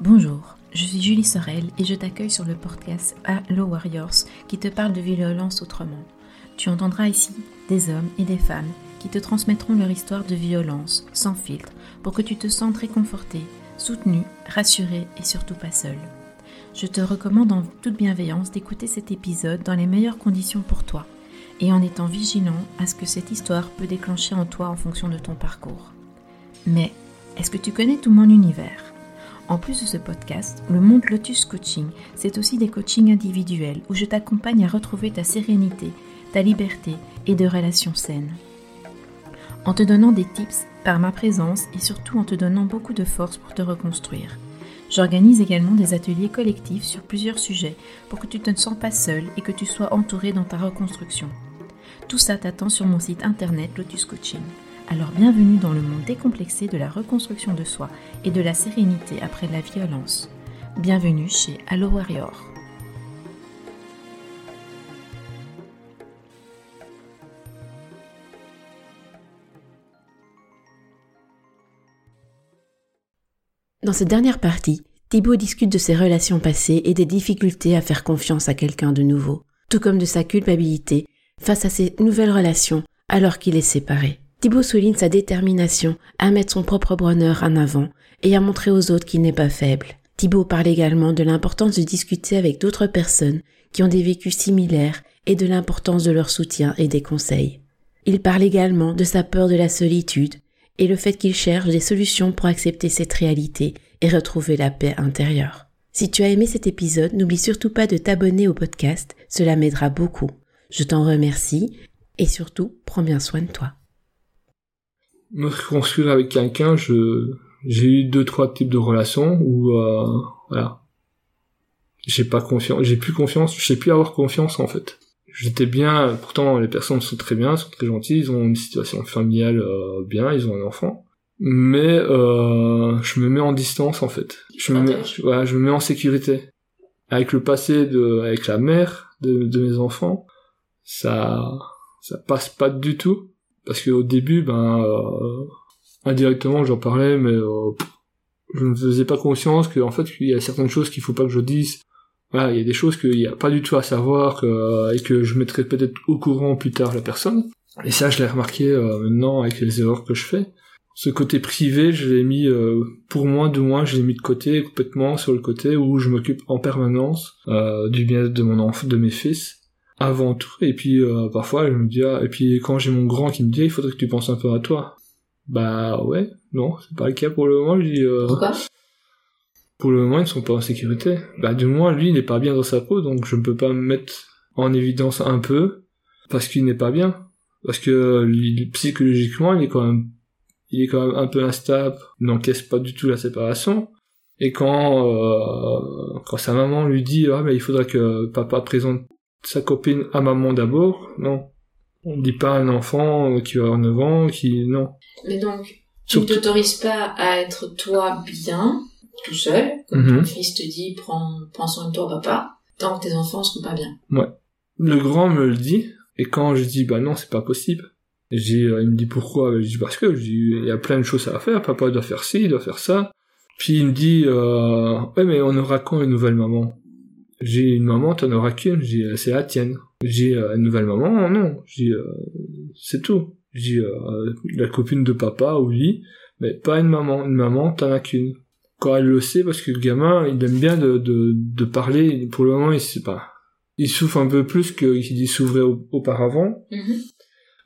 Bonjour, je suis Julie Sorel et je t'accueille sur le podcast Hello Warriors qui te parle de violence autrement. Tu entendras ici des hommes et des femmes qui te transmettront leur histoire de violence sans filtre pour que tu te sentes réconforté, soutenu, rassuré et surtout pas seul. Je te recommande en toute bienveillance d'écouter cet épisode dans les meilleures conditions pour toi et en étant vigilant à ce que cette histoire peut déclencher en toi en fonction de ton parcours. Mais est-ce que tu connais tout mon univers? En plus de ce podcast, le monde Lotus Coaching, c'est aussi des coachings individuels où je t'accompagne à retrouver ta sérénité, ta liberté et de relations saines. En te donnant des tips par ma présence et surtout en te donnant beaucoup de force pour te reconstruire. J'organise également des ateliers collectifs sur plusieurs sujets pour que tu ne te sens pas seul et que tu sois entouré dans ta reconstruction. Tout ça t'attend sur mon site internet Lotus Coaching. Alors bienvenue dans le monde décomplexé de la reconstruction de soi et de la sérénité après la violence. Bienvenue chez Allo Warrior. Dans cette dernière partie, Thibaut discute de ses relations passées et des difficultés à faire confiance à quelqu'un de nouveau, tout comme de sa culpabilité face à ses nouvelles relations alors qu'il est séparé. Thibaut souligne sa détermination à mettre son propre bonheur en avant et à montrer aux autres qu'il n'est pas faible. Thibaut parle également de l'importance de discuter avec d'autres personnes qui ont des vécus similaires et de l'importance de leur soutien et des conseils. Il parle également de sa peur de la solitude et le fait qu'il cherche des solutions pour accepter cette réalité et retrouver la paix intérieure. Si tu as aimé cet épisode, n'oublie surtout pas de t'abonner au podcast, cela m'aidera beaucoup. Je t'en remercie et surtout, prends bien soin de toi me reconstruire avec quelqu'un, je j'ai eu deux trois types de relations où euh, voilà, j'ai pas confiance, j'ai plus confiance, je sais plus avoir confiance en fait. J'étais bien, pourtant les personnes sont très bien, sont très gentilles, ils ont une situation familiale euh, bien, ils ont un enfant, mais euh, je me mets en distance en fait. Je me mets, voilà, je me mets en sécurité. Avec le passé de, avec la mère de, de mes enfants, ça, ça passe pas du tout parce qu'au début, ben, euh, indirectement, j'en parlais, mais euh, je ne faisais pas conscience qu'en fait, il y a certaines choses qu'il faut pas que je dise. Voilà, il y a des choses qu'il n'y a pas du tout à savoir que, et que je mettrai peut-être au courant plus tard la personne. Et ça, je l'ai remarqué euh, maintenant avec les erreurs que je fais. Ce côté privé, je l'ai mis, pour moi, de moins, je l'ai mis de côté complètement sur le côté où je m'occupe en permanence du bien-être de mon enfant, de mes fils avant tout et puis euh, parfois je me dis ah, et puis quand j'ai mon grand qui me dit il faudrait que tu penses un peu à toi. Bah ouais non c'est pas le cas pour le moment je dis euh, pourquoi? pour le moment ils sont pas en sécurité. Bah du moins lui il n'est pas bien dans sa peau donc je ne peux pas me mettre en évidence un peu parce qu'il n'est pas bien. Parce que lui, psychologiquement il est quand même il est quand même un peu instable il n'encaisse pas du tout la séparation. Et quand euh, quand sa maman lui dit ah mais il faudrait que papa présente sa copine à maman d'abord, non? On ne dit pas à un enfant qui va avoir 9 ans, qui, non. Mais donc, tu ne t'autorises pas à être toi bien, tout seul, comme ton fils te dit, prends, prends soin de toi, papa, tant que tes enfants sont pas bien. Ouais. Le grand me le dit, et quand je dis, bah non, c'est pas possible. J'ai, euh, il me dit pourquoi? Je dis parce que, je dis, il y a plein de choses à faire, papa doit faire ci, il doit faire ça. Puis il me dit, euh, ouais, mais on aura quand une nouvelle maman? J'ai une maman, t'en auras qu'une. J'ai, euh, c'est la tienne. J'ai euh, une nouvelle maman, non. J'ai, euh, c'est tout. J'ai euh, la copine de papa, oui, mais pas une maman. Une maman, t'en as qu'une. Quand elle le sait, parce que le gamin, il aime bien de, de, de parler. Pour le moment, il sait pas. Il souffre un peu plus qu'il s'ouvrait au- auparavant. Mhm.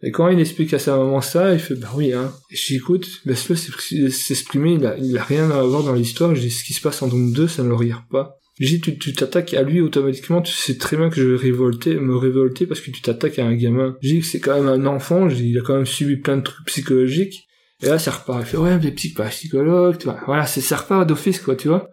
Et quand il explique à sa maman ça, il fait, bah oui, hein. Et je dis, écoute, laisse-le s'expr- s'exprimer, il a, il a rien à voir dans l'histoire. Je dis, ce qui se passe en Doom 2, ça ne le regarde pas. Dis, tu tu t'attaques à lui automatiquement, tu sais très bien que je vais révolter, me révolter parce que tu t'attaques à un gamin. Dis que c'est quand même un enfant, dis, il a quand même subi plein de trucs psychologiques. Et là, ça repart. Il fait, ouais, mais psy, pas psychologue, tu vois. Voilà, c'est, ça repart d'office, quoi, tu vois.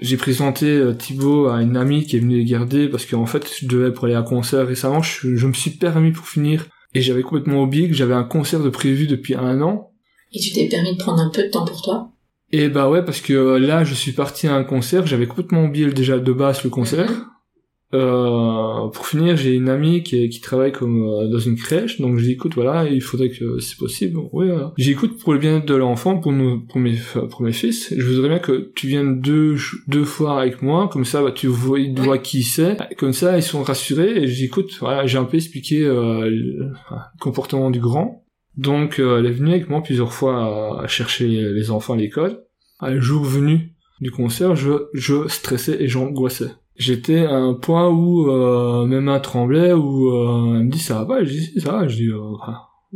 J'ai présenté euh, Thibaut à une amie qui est venue les garder parce qu'en fait, je devais pour aller à un concert récemment, je me suis permis pour finir et j'avais complètement oublié que j'avais un concert de prévu depuis un an. Et tu t'es permis de prendre un peu de temps pour toi? Et bah ouais, parce que euh, là, je suis parti à un concert, j'avais complètement oublié déjà de base le concert. Euh, pour finir, j'ai une amie qui, qui travaille comme euh, dans une crèche, donc j'ai écoute, voilà, il faudrait que c'est possible. Oui, voilà. j'ai écoute pour le bien-être de l'enfant, pour nous, pour mes, pour mes fils. Je voudrais bien que tu viennes deux, deux fois avec moi, comme ça, bah, tu vois, ils voient qui c'est, comme ça, ils sont rassurés. Et j'écoute, voilà, j'ai un peu expliqué euh, le, comportement du grand. Donc, euh, elle est venue avec moi plusieurs fois à, chercher les enfants à l'école. Un jour venu du concert, je, je stressais et j'angoissais. J'étais à un point où euh, même mains tremblait où euh, elle me dit ça va pas? Je dis ça va. Je dis euh,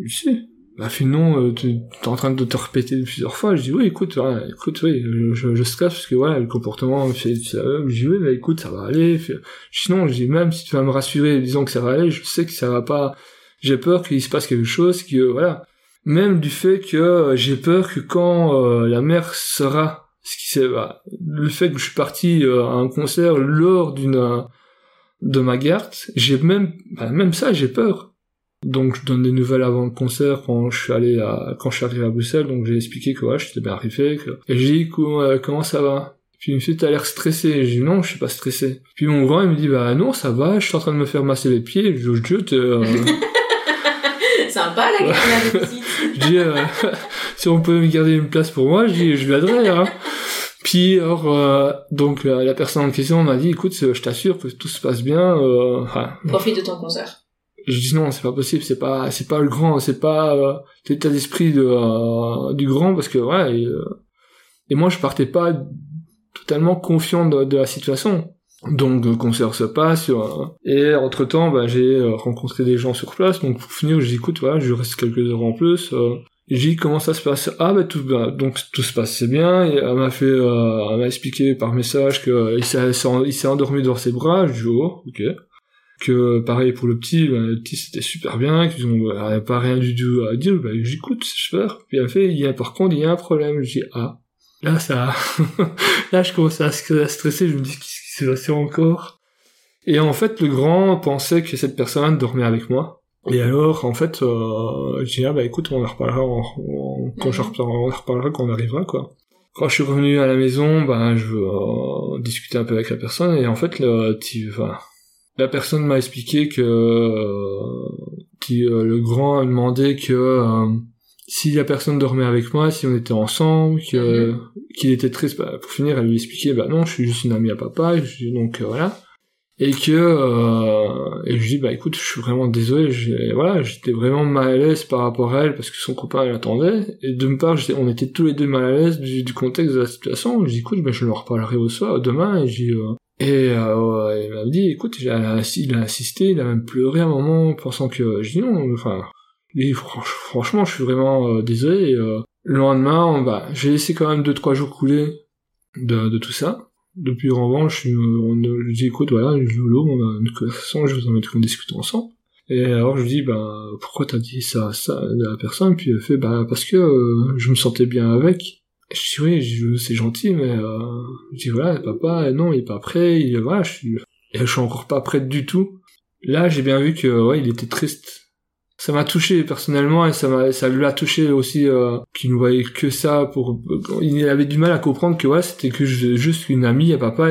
je sais bah finalement euh, tu es en train de te répéter plusieurs fois. Je dis oui écoute écoute oui je, je, stresse parce que voilà le comportement je dis oui mais écoute ça va aller. Sinon je dis même si tu vas me rassurer disant que ça va aller je sais que ça va pas j'ai peur qu'il se passe quelque chose que voilà. Même du fait que euh, j'ai peur que quand euh, la mère sera ce qui c'est bah, le fait que je suis parti euh, à un concert lors d'une euh, de ma garde, j'ai même bah, même ça j'ai peur. Donc je donne des nouvelles avant le concert quand je suis allé à quand je suis arrivé à Bruxelles, donc j'ai expliqué que ouais, j'étais bien arrivé que... et j'ai dit euh, comment ça va? Puis il me fait t'as l'air stressé, j'ai dit non, je suis pas stressé. Puis mon grand il me dit bah non, ça va, je suis en train de me faire masser les pieds, je dis euh... Sympa la, la visite. je dis si on peut me garder une place pour moi, je dis je viendrai hein. Puis alors, euh, donc la, personne en question m'a dit, écoute, je t'assure que tout se passe bien. Euh, Profite de ton concert. Je dis non, c'est pas possible, c'est pas, c'est pas le grand, c'est pas euh, l'état d'esprit de euh, du grand parce que ouais. Et, euh, et, moi, je partais pas totalement confiant de, de la situation. Donc le concert se passe et entre temps, bah, j'ai rencontré des gens sur place. Donc pour finir, dis écoute, voilà, je reste quelques heures en plus. J'ai dit comment ça se passe? Ah bah tout bah, donc tout se passait bien. Et elle m'a fait, euh, elle m'a expliqué par message que s'est, il s'est endormi dans ses bras. Je dis oh ok. Que pareil pour le petit, bah, le petit c'était super bien. Qu'ils ont bah, pas rien du tout à dire. Bah j'écoute, super. Puis elle fait, il y a par contre il y a un problème. Dis ah là ça, là je commence à stresser. Je me dis qu'est-ce qui s'est passé encore. Et en fait le grand pensait que cette personne dormait avec moi. Et alors, en fait, euh, j'ai dit, ah bah écoute, on en reparlera quand je reparlerai, on en reparlera quand on arrivera, quoi. Quand je suis revenu à la maison, bah, je veux euh, discuter un peu avec la personne, et en fait, le, enfin, la personne m'a expliqué que euh, qui, euh, le grand a demandé que euh, si la personne dormait avec moi, si on était ensemble, mhm. qu'il était triste, bah, pour finir, elle lui expliquait, bah non, je suis juste une amie à papa, donc voilà. Et que euh, et je dis bah écoute je suis vraiment désolé voilà j'étais vraiment mal à l'aise par rapport à elle parce que son copain l'attendait et de me part on était tous les deux mal à l'aise du, contexte de la situation. Je dis écoute bah, je leur parlerai au soir demain et j'ai euh, et euh, il m'a dit écoute il a, il a insisté il a même pleuré un moment pensant que je dis non enfin et franchement je suis vraiment euh, désolé et, euh, le lendemain bah j'ai laissé quand même deux trois jours couler de, de tout ça depuis en revanche, on, je dis écoute, voilà, l'eau, on a une conversation, je vous en qu'on discute ensemble. Et alors je dis bah pourquoi t'as dit ça ça à la personne? Puis elle fait bah parce que euh, je me sentais bien avec. Et je dis oui, c'est gentil mais euh, je dis voilà papa non il est pas prêt, il voilà je suis et je suis encore pas prêt du tout. Là j'ai bien vu que ouais il était triste ça m'a touché personnellement et ça m'a ça lui a touché aussi euh, qu'il ne voyait que ça pour il avait du mal à comprendre que ouais c'était que juste une amie à papa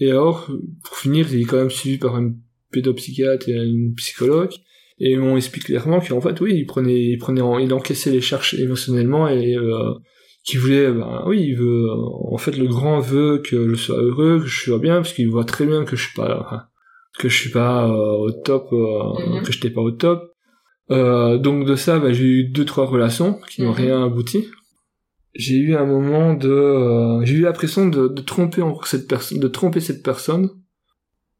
et alors pour finir il est quand même suivi par un pédopsychiatre et une psychologue et on explique clairement qu'en fait oui il prenait il prenait il encaissait les charges émotionnellement et euh, qui voulait ben oui il veut en fait le grand veut que je sois heureux que je sois bien parce qu'il voit très bien que je suis pas que je suis pas euh, au top euh, mm-hmm. que j'étais pas au top euh, donc de ça, bah, j'ai eu deux trois relations qui n'ont mhm. rien abouti. J'ai eu un moment de, euh, j'ai eu l'impression de, de, tromper encore cette personne, de tromper cette personne.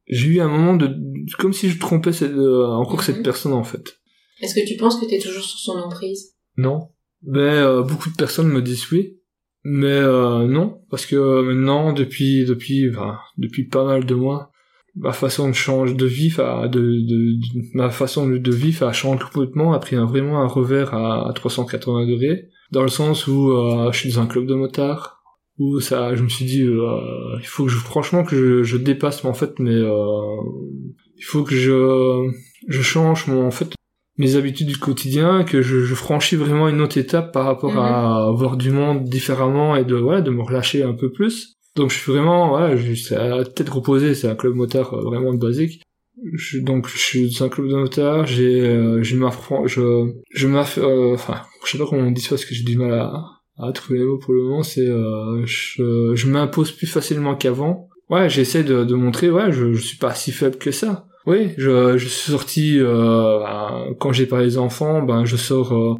J'ai eu un moment de, comme si je trompais cette, euh, encore cette mhm. personne en fait. Est-ce que tu penses que tu es toujours sous son emprise? Non. Mais beaucoup de personnes me disent oui. Mais non, parce que maintenant, depuis depuis enfin, depuis pas mal de mois, ma façon de changer de vif à de, de, ma façon de vivre a changé complètement a pris un, vraiment un revers à, à 380 degrés dans le sens où euh, je suis dans un club de motards où ça je me suis dit euh, il faut que je franchement que je, je dépasse en fait mais euh, il faut que je je change mon en fait mes habitudes du quotidien que je, je franchis vraiment une autre étape par rapport à mhm. voir du monde différemment et de voilà de me relâcher un peu plus donc je suis vraiment, voilà, je suis à tête reposée, c'est un club moteur euh, vraiment basique. je, donc je suis dans un club de notaire, j'ai euh, je m'affronte je je m'aff euh, enfin je sais pas comment on dit ça parce que j'ai du mal à, à trouver les mots pour le moment, c'est euh, je, je m'impose plus facilement qu'avant. Ouais, j'essaie de, de montrer ouais, je, je suis pas si faible que ça. Oui, je, je suis sorti euh, ben, quand j'ai pas les enfants, ben je sors euh,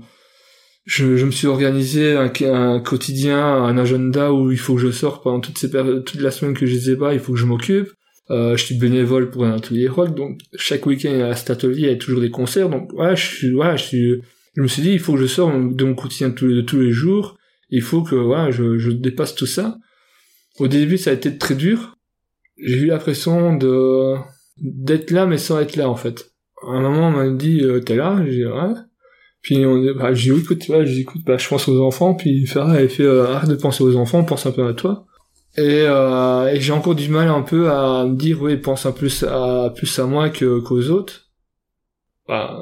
je, je me suis organisé un, un, quotidien, un agenda où il faut que je sorte pendant toutes ces toute la semaine que je les pas, il faut que je m'occupe. Euh, je suis bénévole pour un atelier rock, donc chaque week-end à cet atelier il y a toujours des concerts, donc ouais, je suis, ouais, je suis, je me suis dit il faut que je sors de mon quotidien de tous les, de tous les jours, il faut que ouais, je, je dépasse tout ça. Au début ça a été très dur, j'ai eu l'impression de d'être là mais sans être là en fait. À un moment on m'a dit euh, t'es là, j'ai dit ouais. Puis on, bah, j'ai dit écoute, tu vois, j'ai écoute, bah, je pense aux enfants, puis Farah elle fait euh, arrête de penser aux enfants, pense un peu à toi. Et, euh, et j'ai encore du mal un peu à me dire oui pense un plus à plus à moi que qu'aux autres. Bah,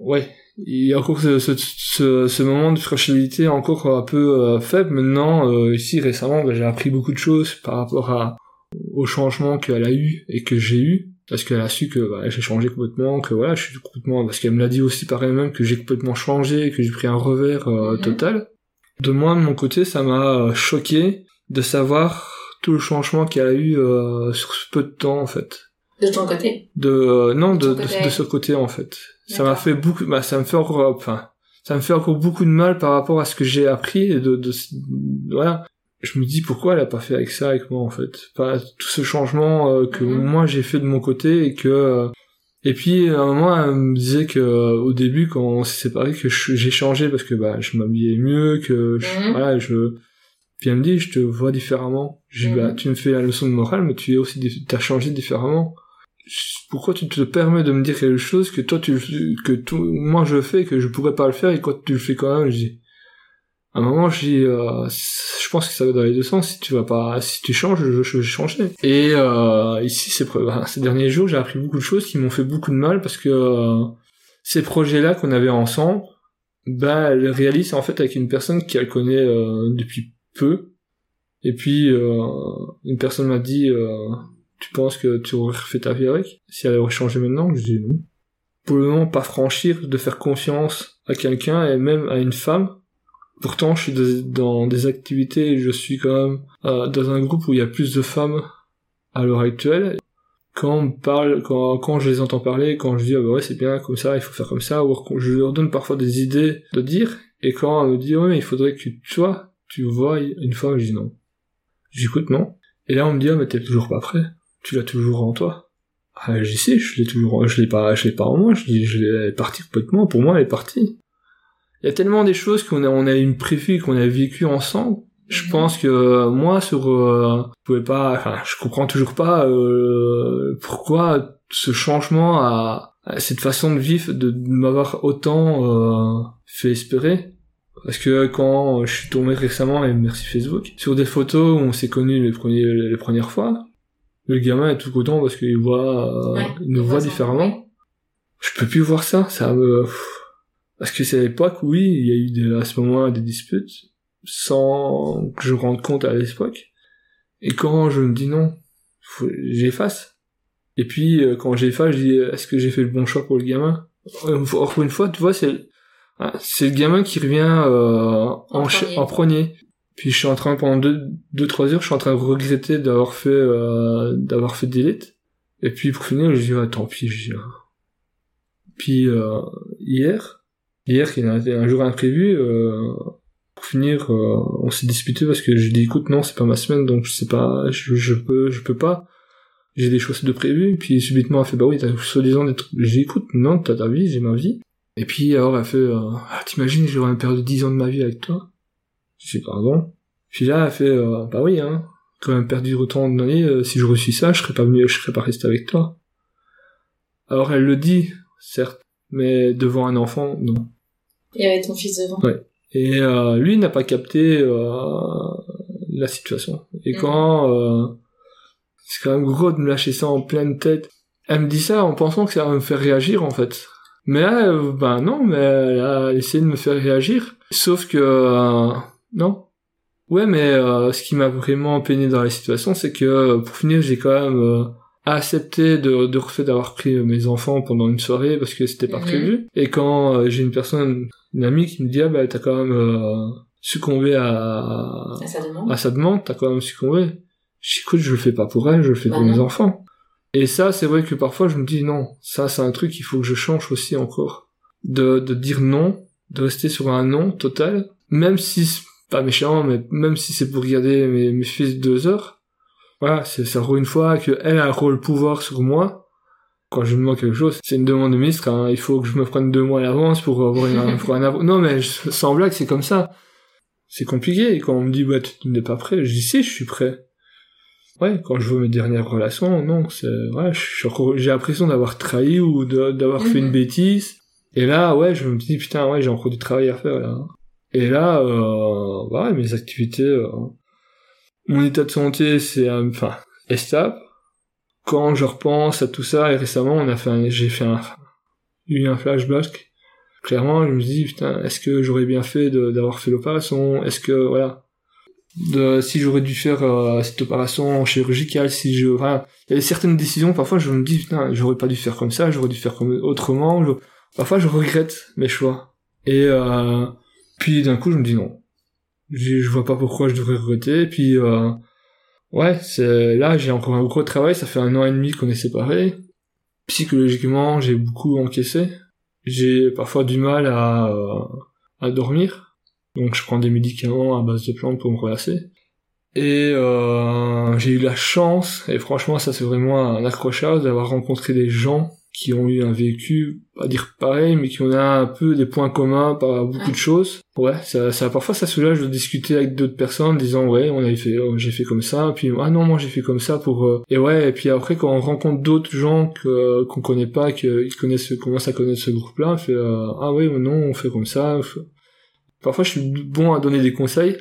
ouais. Il y a encore ce, ce, ce, moment de fragilité encore un peu euh, faible. Maintenant euh, ici récemment bah, j'ai appris beaucoup de choses par rapport à au changement qu'elle a eu et que j'ai eu parce qu'elle a su que bah, j'ai changé complètement que voilà je suis complètement parce qu'elle me l'a dit aussi par elle-même que j'ai complètement changé que j'ai pris un revers euh, mhm. total de moi de mon côté ça m'a choqué de savoir tout le changement qu'il y a eu euh, sur ce peu de temps en fait. De ton côté? De euh, non de, de, ce côté en fait. Ça m'a fait beaucoup bah ça me fait encore enfin ça me fait encore beaucoup de mal par rapport à ce que j'ai appris et de, de voilà. Je me dis pourquoi elle a pas fait avec ça avec moi en fait? Pas tout ce changement euh, que mhm. moi j'ai fait de mon côté et que euh, et puis à un moment elle me disait que au début quand on s'est séparés que j'ai changé parce que bah je m'habillais mieux que je, mhm. voilà je puis elle me dit, je te vois différemment. Je dis, bah, mhm. tu me fais la leçon de morale, mais tu es aussi, t'as changé différemment. Pourquoi tu te permets de me dire quelque chose que toi tu, que tout, moi je fais, que je pourrais pas le faire, et quand tu le fais quand même, je dis, à un moment, dis, euh, je pense que ça va dans les deux sens. Si tu vas pas, si tu changes, je, je vais changer. Et euh, ici, ces, ces derniers jours, j'ai appris beaucoup de choses qui m'ont fait beaucoup de mal parce que euh, ces projets-là qu'on avait ensemble, bah, elle réalise en fait avec une personne qui elle connaît euh, depuis peu. Et puis, euh, une personne m'a dit, euh, tu penses que tu aurais refait ta vie avec? Si elle aurait changé maintenant Je dis non. Pour le moment, pas franchir, de faire confiance à quelqu'un et même à une femme. Pourtant, je suis dans des activités, je suis quand même euh, dans un groupe où il y a plus de femmes à l'heure actuelle. Quand on parle, quand, quand je les entends parler, quand je dis ah bah ouais c'est bien comme ça, il faut faire comme ça, ou je leur donne parfois des idées de dire, et quand on me dit ouais mais il faudrait que toi tu vois une fois, je dis non. J'écoute non. Et là, on me dit, ah, mais t'es toujours pas prêt. Tu l'as toujours en toi. Ah, j'y sais, je l'ai toujours, je l'ai pas, je l'ai pas en moi, je dis, je l'ai parti complètement. Pour moi, elle est partie. Il y a tellement des choses qu'on a, on a une prévu, qu'on a vécu ensemble. Je mhm. pense que moi, sur, euh, je pouvais pas, enfin, je comprends toujours pas euh, pourquoi ce changement a, cette façon de vivre, de, m'avoir autant euh, fait espérer. Parce que quand je suis tombé récemment, et merci Facebook, sur des photos où on s'est connus les, premiers, les premières fois, le gamin est tout content parce qu'il voit, euh, il nous voit différemment. Je peux plus voir ça, ça me... Parce que c'est à l'époque, oui, il y a eu des, à ce moment des disputes, sans que je rende compte à l'époque. Et quand je me dis non, j'efface. Et puis, euh, quand j'efface, je dis, est-ce que j'ai fait le bon choix pour le gamin? Encore une fois, tu vois, c'est, ah, c'est le gamin qui revient euh, en, en, premier. Puis je suis en train pendant deux deux trois heures, je suis en train de regretter d'avoir fait euh, d'avoir fait delete. Et puis pour finir, je dis ah, tant pis, je dis. Ah. Puis euh, hier, hier qui a un jour imprévu, euh, pour finir, euh, on s'est disputé parce que j'ai dit écoute non c'est pas ma semaine donc je sais pas, je, je peux je peux pas. J'ai des choses de prévues, puis subitement elle fait bah oui t'as soi-disant d'être. J'ai dit écoute non t'as ta vie, j'ai ma vie. Et puis alors elle fait euh, ah, t'imagines j'aurais de 10 ans de ma vie avec toi dis pardon. Puis là elle fait euh, bah oui hein, quand même perdu autant d'années, euh, si je reçus ça, je serais pas venu, je serais pas resté avec toi. Alors elle le dit, certes, mais devant un enfant, non. Il y avait ton fils devant. Ouais. Et euh, lui n'a pas capté la situation. Et mm. quand c'est quand même gros de me lâcher ça en pleine tête. Elle me dit ça en pensant que ça va me faire réagir en fait. Mais là, euh, ben non, mais elle a essayé de me faire réagir. Sauf que euh, non. Ouais, mais euh, ce qui m'a vraiment peiné dans la situation, c'est que pour finir, j'ai quand même accepté de, de refait d'avoir pris mes enfants pendant une soirée parce que c'était pas Mhm. prévu. Et quand euh, j'ai une personne, une amie qui me dit ah bah t'as quand même euh, succombé à, À sa demande. à sa demande, t'as quand même succombé. Je écoute je le fais pas pour elle, je le fais Bah pour non. mes enfants. Et ça c'est vrai que parfois je me dis non, ça c'est un truc qu'il faut que je change aussi encore. De, de dire non, de rester sur un non total, même si pas méchant, mais même si c'est pour regarder mes, mes fils deux heures, voilà, c'est ça une fois que elle a un rôle pouvoir sur moi. Quand je demande quelque chose, c'est une demande de ministre, hein, il faut que je me prenne deux mois à l'avance pour avoir une, pour un Non, mais je- sans blague, c'est comme ça. C'est compliqué. Et quand on me dit, bah, tu n'es pas prêt, je dis, si, je suis prêt. Ouais, quand je vois mes dernières relations, non, c'est, ouais, j'ai l'impression d'avoir trahi ou d'avoir fait une Mhm. bêtise. Et là, ouais, je me dis, putain, ouais, j'ai encore du travail à faire, là. Et là, euh, ouais, mes activités, euh, mon état de santé, c'est, euh, enfin, est stable. Quand je repense à tout ça, et récemment, on a fait j'ai fait un, eu un flashback. Clairement, je me dis, putain, est-ce que j'aurais bien fait d'avoir fait l'opération? Est-ce que, voilà. De, si j'aurais dû faire euh, cette opération chirurgicale, si je, voilà. Il y a certaines décisions, parfois, je me dis, putain, j'aurais pas dû faire comme ça, j'aurais dû faire comme autrement. Parfois, je regrette mes choix. Et, euh, puis d'un coup, je me dis non. Je, je vois pas pourquoi je devrais regretter. Puis, euh, ouais, là, j'ai encore un gros travail. Ça fait un an et demi qu'on est séparés. Psychologiquement, j'ai beaucoup encaissé. J'ai parfois du mal à, euh, à dormir. Donc, je prends des médicaments à base de plantes pour me relâcher. Et euh, j'ai eu la chance, et franchement, ça c'est vraiment un accrochage, d'avoir rencontré des gens qui ont eu un vécu, pas dire pareil, mais qui ont un peu des points communs par beaucoup de choses. Ouais, ça, ça, parfois ça soulage de discuter avec d'autres personnes, disant ouais, on avait fait, oh, j'ai fait comme ça, puis ah non, moi j'ai fait comme ça pour, euh, et ouais, et puis après quand on rencontre d'autres gens que qu'on connaît pas, qu'ils connaissent, commencent à connaître ce groupe-là, on fait euh, ah oui, non, on fait comme ça. Parfois je suis bon à donner des conseils,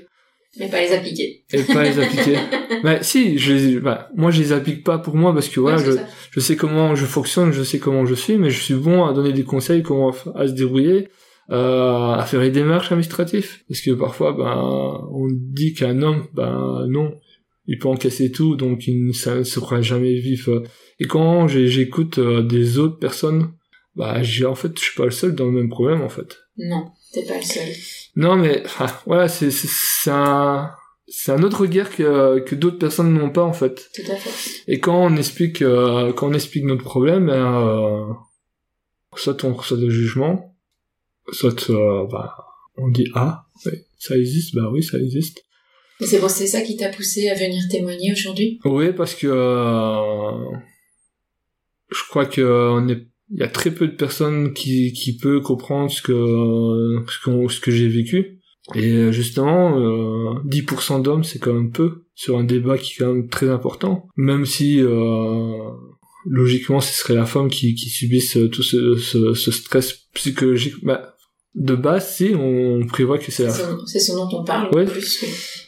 Mais pas les appliquer. et pas les appliquer. bah si, je les, bah, moi je les applique pas pour moi parce que voilà, Ouais, je, ça. je sais comment je fonctionne, je sais comment je suis, mais je suis bon à donner des conseils, comment à se débrouiller, euh, à faire les démarches administratives. Parce que parfois, ben, on dit qu'un homme, ben non, il peut encaisser tout, donc il ne ça ne se jamais vif. Et quand j'écoute euh, des autres personnes, bah j'ai en fait, je suis pas le seul dans le même problème en fait. Non, t'es pas le seul. Non, mais enfin, voilà, c'est un c'est un autre regard que que d'autres personnes n'ont pas en fait. Tout à fait. Et quand on explique euh, quand on explique notre problème, ben, euh, soit on reçoit des jugements, soit euh, bah, on dit ah oui, ça existe, bah oui ça existe. C'est c'est ça qui t'a poussé à venir témoigner aujourd'hui? Oui parce que je crois que euh, on est il y a très peu de personnes qui qui peut comprendre ce que ce qu'on ce que j'ai vécu et euh, justement euh, 10% d'hommes c'est quand même peu sur un débat qui est quand même très important même si euh, logiquement ce serait la femme qui qui subisse euh, tout ce, ce, ce stress psychologique bah de base si on prévoit que c'est la C'est ce- C'est ce dont on parle Ouais. plus.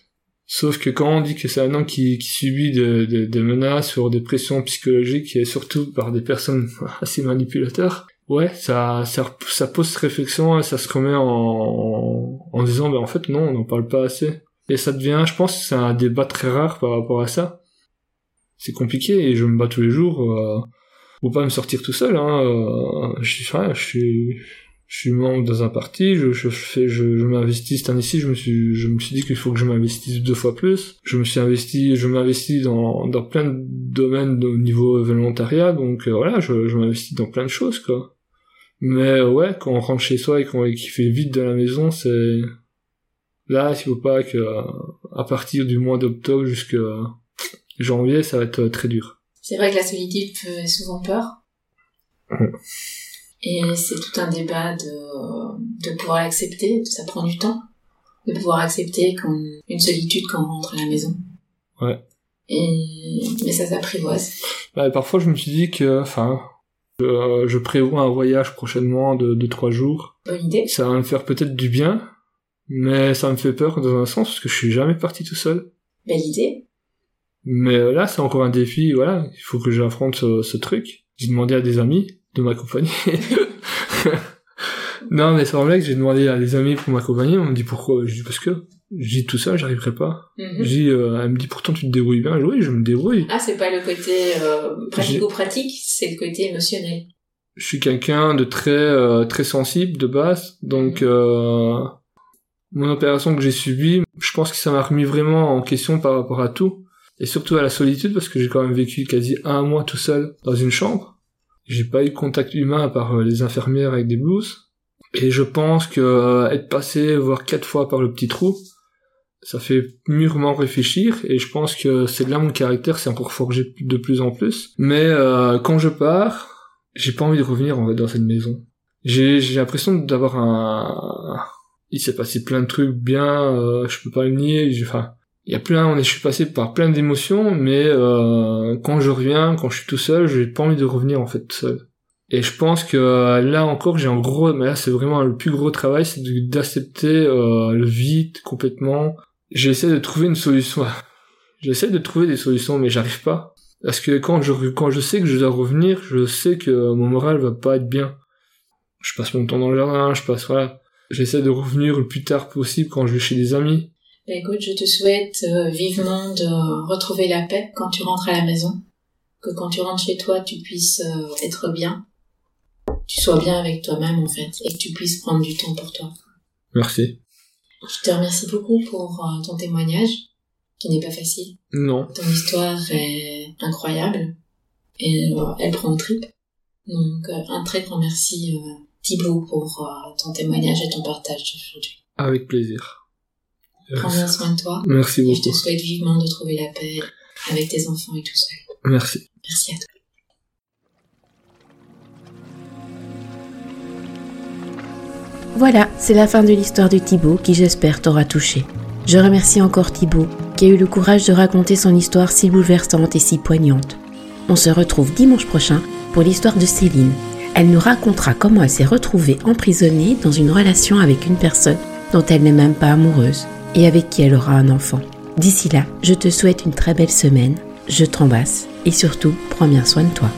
Sauf que quand on dit que c'est un homme qui, qui subit des de, des menaces ou des pressions psychologiques et surtout par des personnes assez manipulateurs, ouais, ça, ça, ça pose réflexion et ça se remet en, en disant, ben en fait non, on n'en parle pas assez. Et ça devient, je pense, c'est un débat très rare par rapport à ça. C'est compliqué et je me bats tous les jours euh, pour pas me sortir tout seul. Hein, euh, je je suis, je suis membre dans un parti, je, je fais, je, je m'investis cette année-ci, je me suis, je me suis dit qu'il faut que je m'investisse deux fois plus. Je me suis investi, je m'investis dans, dans plein de domaines au niveau volontariat, donc euh, voilà, je, je m'investis dans plein de choses, quoi. Mais euh, ouais, quand on rentre chez soi et qu'on qu'il fait vide dans la maison, c'est, là, il faut pas que, euh, à partir du mois d'octobre jusqu'à janvier, ça va être euh, très dur. C'est vrai que la solitude fait souvent peur. Ouais. Et c'est tout un débat de, de pouvoir l'accepter. Ça prend du temps. De pouvoir accepter qu'on, une solitude quand on rentre à la maison. Ouais. Et, mais ça s'apprivoise. Bah, parfois, je me suis dit que, enfin, je, je prévois un voyage prochainement de, de trois jours. Bonne idée. Ça va me faire peut-être du bien, mais ça me fait peur dans un sens parce que je suis jamais parti tout seul. Belle idée. Mais là, c'est encore un défi, voilà, il faut que j'affronte ce, ce truc. J'ai demandé à des amis de m'accompagner. non, mais sans blague, j'ai demandé à des amis pour m'accompagner, on me dit pourquoi, je dis parce que. J'ai tout ça, j'arriverai pas. Mhm. J'ai dit, euh, elle me dit pourtant tu te débrouilles bien. Je dis, oui, je me débrouille. Ah, c'est pas le côté euh, pratico-pratique, c'est le côté émotionnel. Je suis quelqu'un de très euh, très sensible de base, donc euh, mon opération que j'ai subie, je pense que ça m'a remis vraiment en question par rapport à tout, et surtout à la solitude parce que j'ai quand même vécu quasi un mois tout seul dans une chambre. J'ai pas eu contact humain à part euh, les infirmières avec des blouses, et je pense que euh, être passé voire quatre fois par le petit trou, ça fait mûrement réfléchir et je pense que c'est là mon caractère s'est encore forgé de plus en plus. Mais euh, quand je pars, j'ai pas envie de revenir en fait dans cette maison. J'ai l'impression d'avoir un il s'est passé plein de trucs bien, euh, je peux pas le nier, enfin il y a plein on est je suis passé par plein d'émotions mais euh, quand je reviens, quand je suis tout seul, j'ai pas envie de revenir en fait tout seul. Et je pense que euh, là encore j'ai un gros mais là c'est vraiment le plus gros travail c'est d'accepter euh, le vide complètement j'essaie de trouver une solution. J'essaie de trouver des solutions, mais j'arrive pas. Parce que quand je, quand je sais que je dois revenir, je sais que mon moral va pas être bien. Je passe mon temps dans le jardin, je passe, voilà. J'essaie de revenir le plus tard possible quand je vais chez des amis. Bah, écoute, je te souhaite euh, vivement de retrouver la paix quand tu rentres à la maison. Que quand tu rentres chez toi, tu puisses euh, être bien. Tu sois bien avec toi-même, en fait, et que tu puisses prendre du temps pour toi. Merci. Je te remercie beaucoup pour euh, ton témoignage, qui n'est pas facile. Non. Ton histoire est incroyable, et elle prend en trip. Donc, un très grand merci, Thibaut, pour ton témoignage et ton partage aujourd'hui. Avec plaisir. Prends bien soin de toi, Merci et je te beaucoup. souhaite vivement de trouver la paix avec tes enfants et tout seul. Merci. Merci à toi. Voilà, c'est la fin de l'histoire de Thibaut qui j'espère t'aura touché. Je remercie encore Thibaut qui a eu le courage de raconter son histoire si bouleversante et si poignante. On se retrouve dimanche prochain pour l'histoire de Céline. Elle nous racontera comment elle s'est retrouvée emprisonnée dans une relation avec une personne dont elle n'est même pas amoureuse et avec qui elle aura un enfant. D'ici là, je te souhaite une très belle semaine, je t'embrasse et surtout prends bien soin de toi.